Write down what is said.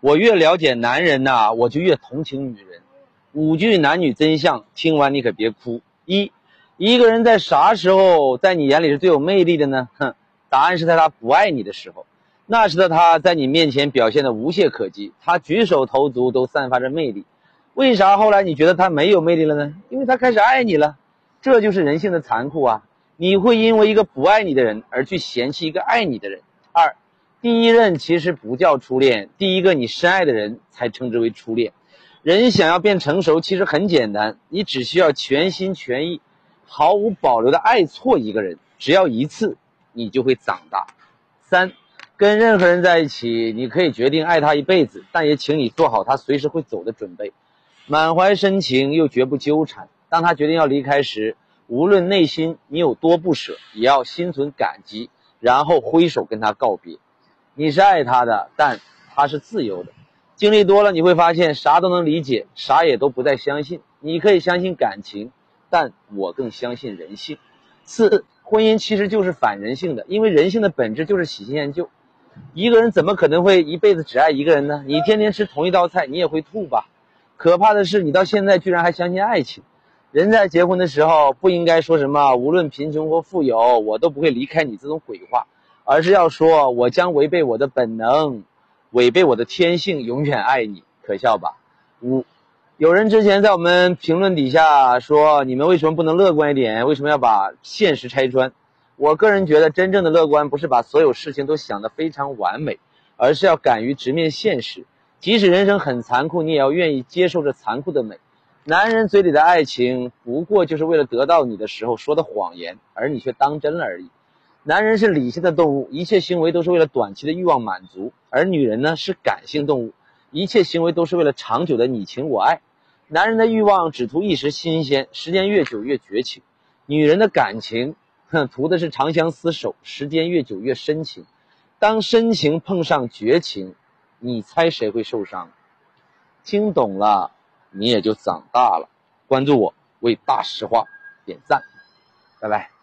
我越了解男人呐，我就越同情女人。五句男女真相，听完你可别哭。一，一个人在啥时候在你眼里是最有魅力的呢？哼，答案是在他不爱你的时候，那时的他在你面前表现的无懈可击，他举手投足都散发着魅力。为啥后来你觉得他没有魅力了呢？因为他开始爱你了。这就是人性的残酷啊！你会因为一个不爱你的人而去嫌弃一个爱你的人。二。第一任其实不叫初恋，第一个你深爱的人才称之为初恋。人想要变成熟，其实很简单，你只需要全心全意、毫无保留的爱错一个人，只要一次，你就会长大。三，跟任何人在一起，你可以决定爱他一辈子，但也请你做好他随时会走的准备，满怀深情又绝不纠缠。当他决定要离开时，无论内心你有多不舍，也要心存感激，然后挥手跟他告别。你是爱他的，但他是自由的。经历多了，你会发现啥都能理解，啥也都不再相信。你可以相信感情，但我更相信人性。四，婚姻其实就是反人性的，因为人性的本质就是喜新厌旧。一个人怎么可能会一辈子只爱一个人呢？你天天吃同一道菜，你也会吐吧？可怕的是，你到现在居然还相信爱情。人在结婚的时候不应该说什么“无论贫穷或富有，我都不会离开你”这种鬼话。而是要说，我将违背我的本能，违背我的天性，永远爱你，可笑吧？五，有人之前在我们评论底下说，你们为什么不能乐观一点？为什么要把现实拆穿？我个人觉得，真正的乐观不是把所有事情都想得非常完美，而是要敢于直面现实，即使人生很残酷，你也要愿意接受这残酷的美。男人嘴里的爱情，不过就是为了得到你的时候说的谎言，而你却当真了而已。男人是理性的动物，一切行为都是为了短期的欲望满足；而女人呢是感性动物，一切行为都是为了长久的你情我爱。男人的欲望只图一时新鲜，时间越久越绝情；女人的感情，哼，图的是长相厮守，时间越久越深情。当深情碰上绝情，你猜谁会受伤？听懂了，你也就长大了。关注我，为大实话点赞，拜拜。